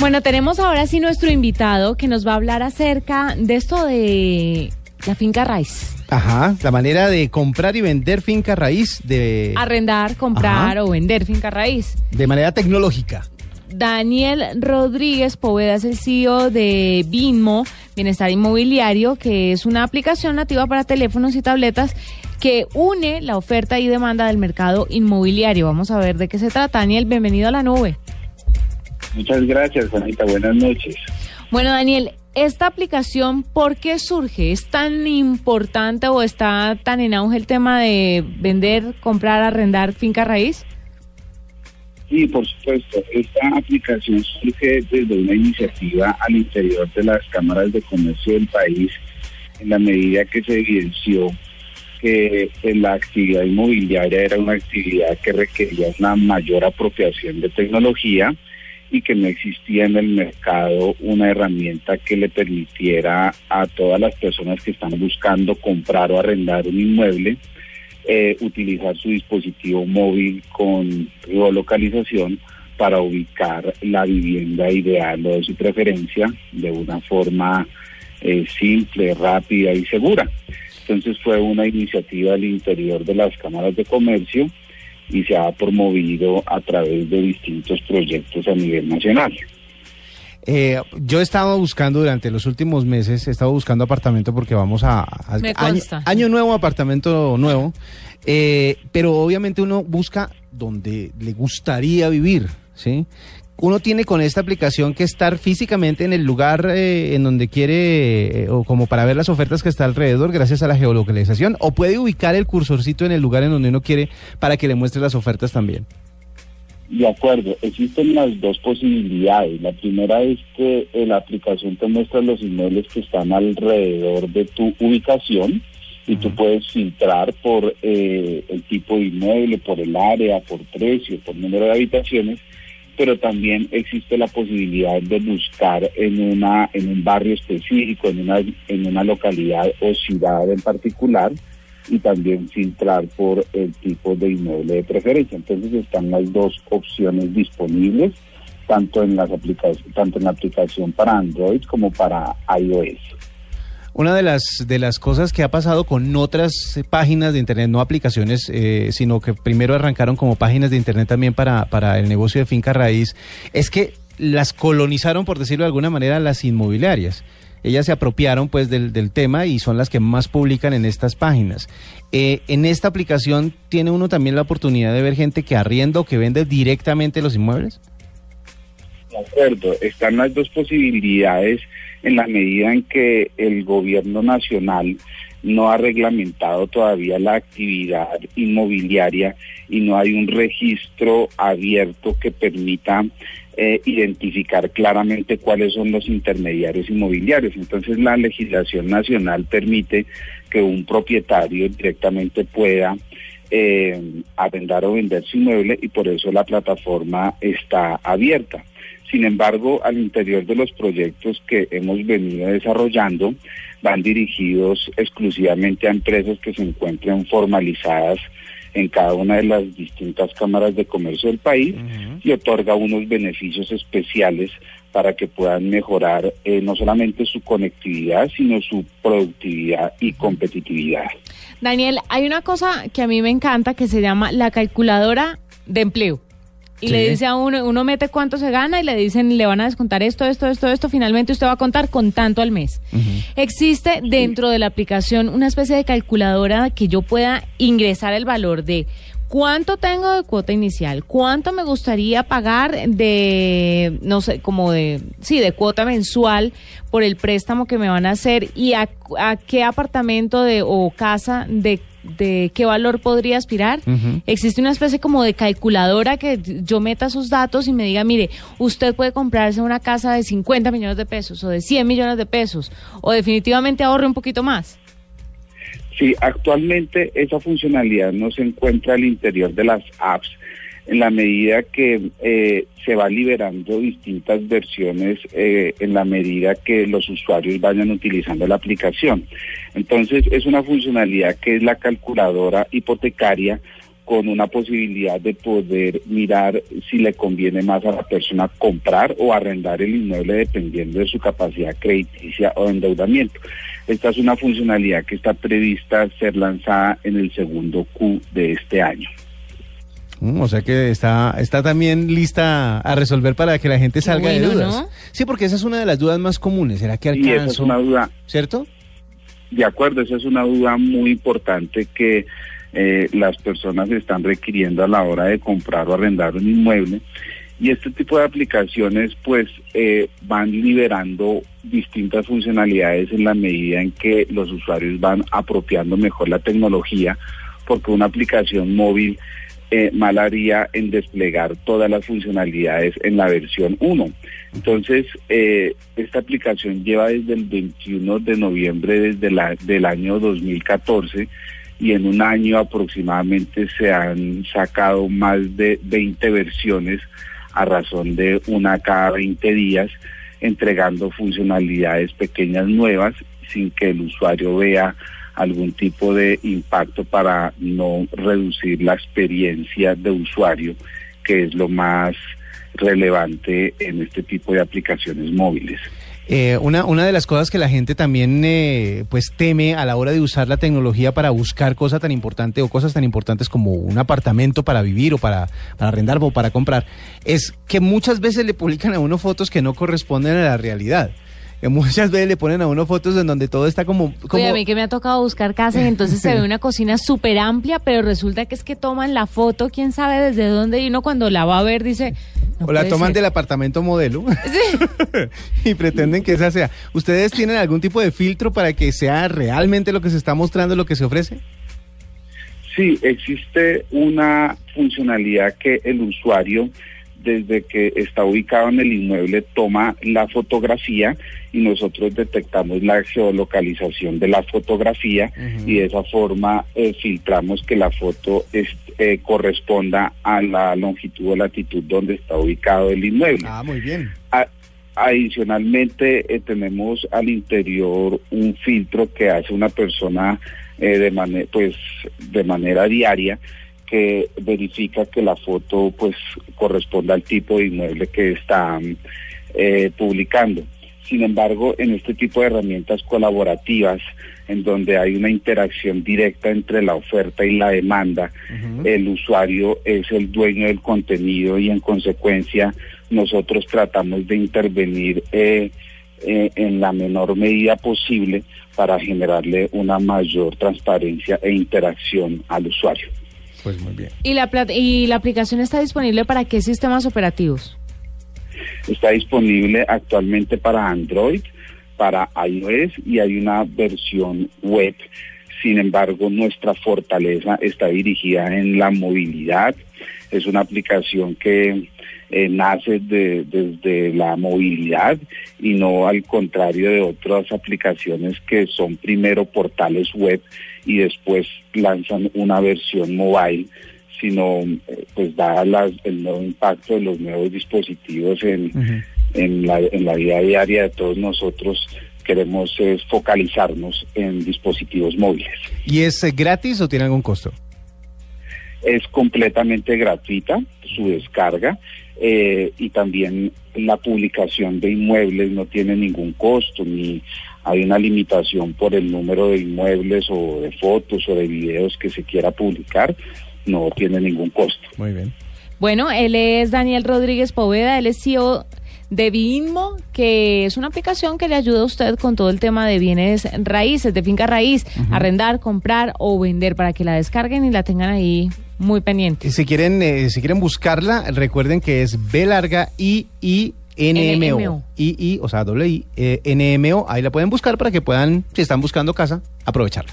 Bueno, tenemos ahora sí nuestro invitado que nos va a hablar acerca de esto de la finca raíz. Ajá, la manera de comprar y vender finca raíz de, Arrendar, comprar Ajá. o vender finca raíz. de manera tecnológica. Daniel Rodríguez Poveda es el CEO de BINMO, Bienestar Inmobiliario, que es una aplicación nativa para teléfonos y tabletas que une la oferta y demanda del mercado inmobiliario. Vamos a ver de qué se trata. Daniel, bienvenido a la nube. Muchas gracias, Juanita. Buenas noches. Bueno, Daniel, esta aplicación, ¿por qué surge? ¿Es tan importante o está tan en auge el tema de vender, comprar, arrendar finca raíz? Sí, por supuesto. Esta aplicación surge desde una iniciativa al interior de las cámaras de comercio del país, en la medida que se evidenció que eh, la actividad inmobiliaria era una actividad que requería una mayor apropiación de tecnología y que no existía en el mercado una herramienta que le permitiera a todas las personas que están buscando comprar o arrendar un inmueble eh, utilizar su dispositivo móvil con geolocalización para ubicar la vivienda ideal o de su preferencia de una forma eh, simple, rápida y segura. Entonces fue una iniciativa al interior de las cámaras de comercio y se ha promovido a través de distintos proyectos a nivel nacional. Eh, yo he estado buscando durante los últimos meses, he estado buscando apartamento porque vamos a, a- Me año, año nuevo, apartamento nuevo, eh, pero obviamente uno busca donde le gustaría vivir, ¿sí? Uno tiene con esta aplicación que estar físicamente en el lugar eh, en donde quiere eh, o como para ver las ofertas que está alrededor gracias a la geolocalización o puede ubicar el cursorcito en el lugar en donde uno quiere para que le muestre las ofertas también. De acuerdo, existen las dos posibilidades. La primera es que la aplicación te muestra los inmuebles que están alrededor de tu ubicación y tú puedes filtrar por eh, el tipo de inmueble, por el área, por precio, por número de habitaciones, pero también existe la posibilidad de buscar en una en un barrio específico, en una en una localidad o ciudad en particular y también filtrar por el tipo de inmueble de preferencia. Entonces están las dos opciones disponibles tanto en las aplicaciones tanto en la aplicación para Android como para iOS. Una de las, de las cosas que ha pasado con otras páginas de Internet, no aplicaciones, eh, sino que primero arrancaron como páginas de Internet también para, para el negocio de finca raíz, es que las colonizaron, por decirlo de alguna manera, las inmobiliarias. Ellas se apropiaron pues del, del tema y son las que más publican en estas páginas. Eh, en esta aplicación tiene uno también la oportunidad de ver gente que arrienda o que vende directamente los inmuebles. De acuerdo, están las dos posibilidades en la medida en que el gobierno nacional no ha reglamentado todavía la actividad inmobiliaria y no hay un registro abierto que permita eh, identificar claramente cuáles son los intermediarios inmobiliarios. Entonces la legislación nacional permite que un propietario directamente pueda eh, arrendar o vender su inmueble y por eso la plataforma está abierta. Sin embargo, al interior de los proyectos que hemos venido desarrollando, van dirigidos exclusivamente a empresas que se encuentren formalizadas en cada una de las distintas cámaras de comercio del país y otorga unos beneficios especiales para que puedan mejorar eh, no solamente su conectividad, sino su productividad y competitividad. Daniel, hay una cosa que a mí me encanta que se llama la calculadora de empleo. Y Sí. le dice a uno, uno mete cuánto se gana y le dicen, le van a descontar esto, esto, esto, esto. Finalmente usted va a contar con tanto al mes. Existe dentro de la aplicación una especie de calculadora que yo pueda ingresar el valor de ¿Cuánto tengo de cuota inicial? ¿Cuánto me gustaría pagar de, no sé, como de, sí, de cuota mensual por el préstamo que me van a hacer? ¿Y a, a qué apartamento de, o casa de, de qué valor podría aspirar? Existe una especie como de calculadora que yo meta esos datos y me diga, mire, usted puede comprarse una casa de 50 millones de pesos o de 100 millones de pesos o definitivamente ahorre un poquito más. Sí, actualmente esa funcionalidad no se encuentra al interior de las apps en la medida que eh, se va liberando distintas versiones eh, en la medida que los usuarios vayan utilizando la aplicación. Entonces es una funcionalidad que es la calculadora hipotecaria con una posibilidad de poder mirar si le conviene más a la persona comprar o arrendar el inmueble dependiendo de su capacidad crediticia o de endeudamiento. Esta es una funcionalidad que está prevista ser lanzada en el segundo Q de este año. Mm, o sea que está, está también lista a resolver para que la gente salga de dudas. ¿no? Sí, porque esa es una de las dudas más comunes. ¿Será que Y esa es alcanzo? una duda ¿Cierto? De acuerdo, esa es una duda muy importante que eh, las personas están requiriendo a la hora de comprar o arrendar un inmueble. Y este tipo de aplicaciones pues eh, van liberando distintas funcionalidades en la medida en que los usuarios van apropiando mejor la tecnología, porque una aplicación móvil eh, mal haría en desplegar todas las funcionalidades en la versión 1. Entonces, eh, esta aplicación lleva desde el 21 de noviembre desde la, del año 2014 y en un año aproximadamente se han sacado más de 20 versiones a razón de una cada 20 días, entregando funcionalidades pequeñas nuevas sin que el usuario vea algún tipo de impacto para no reducir la experiencia de usuario, que es lo más relevante en este tipo de aplicaciones móviles. Eh, una, una de las cosas que la gente también eh, pues teme a la hora de usar la tecnología para buscar cosas tan importantes o cosas tan importantes como un apartamento para vivir o para, para arrendar o para comprar es que muchas veces le publican a uno fotos que no corresponden a la realidad. Que muchas veces le ponen a uno fotos en donde todo está como... como Oye, a mí que me ha tocado buscar casas, entonces se ve una cocina súper amplia, pero resulta que es que toman la foto, quién sabe desde dónde, y uno cuando la va a ver dice... no o la toman ser. del apartamento modelo y pretenden que esa sea. ¿Ustedes tienen algún tipo de filtro para que sea realmente lo que se está mostrando, lo que se ofrece? Sí, existe una funcionalidad que el usuario, desde que está ubicado en el inmueble, toma la fotografía y nosotros detectamos la geolocalización de la fotografía y de esa forma eh, filtramos que la foto es- eh, corresponda a la longitud o latitud donde está ubicado el inmueble. Ah, muy bien. A- adicionalmente eh, tenemos al interior un filtro que hace una persona eh, de pues de manera diaria que verifica que la foto pues corresponda al tipo de inmueble que está eh, publicando. Sin embargo, en este tipo de herramientas colaborativas, en donde hay una interacción directa entre la oferta y la demanda, el usuario es el dueño del contenido y en consecuencia nosotros tratamos de intervenir eh, eh, en la menor medida posible para generarle una mayor transparencia e interacción al usuario. Pues muy bien. ¿Y la, ¿Y la aplicación está disponible para qué sistemas operativos? Está disponible actualmente para Android, para iOS y hay una versión web. Sin embargo, nuestra fortaleza está dirigida en la movilidad. Es una aplicación que eh, nace de- desde la movilidad y no al contrario de otras aplicaciones que son primero portales web y después lanzan una versión mobile sino eh, pues las- el nuevo impacto de los nuevos dispositivos en, en, la, en la vida diaria de todos nosotros, queremos es focalizarnos en dispositivos móviles. ¿Y es eh, gratis o tiene algún costo? Es completamente gratuita su descarga eh, y también la publicación de inmuebles no tiene ningún costo ni hay una limitación por el número de inmuebles o de fotos o de videos que se quiera publicar, no tiene ningún costo. Muy bien. Bueno, él es Daniel Rodríguez Poveda, él es CEO de Binmo, que es una aplicación que le ayuda a usted con todo el tema de bienes raíces, de finca raíz, arrendar, comprar o vender para que la descarguen y la tengan ahí muy pendiente. Si quieren, eh, si quieren buscarla, recuerden que es B larga I I NMO. NMO. I I, o sea, doble I, eh, NMO. Ahí la pueden buscar para que puedan, si están buscando casa, aprovecharla.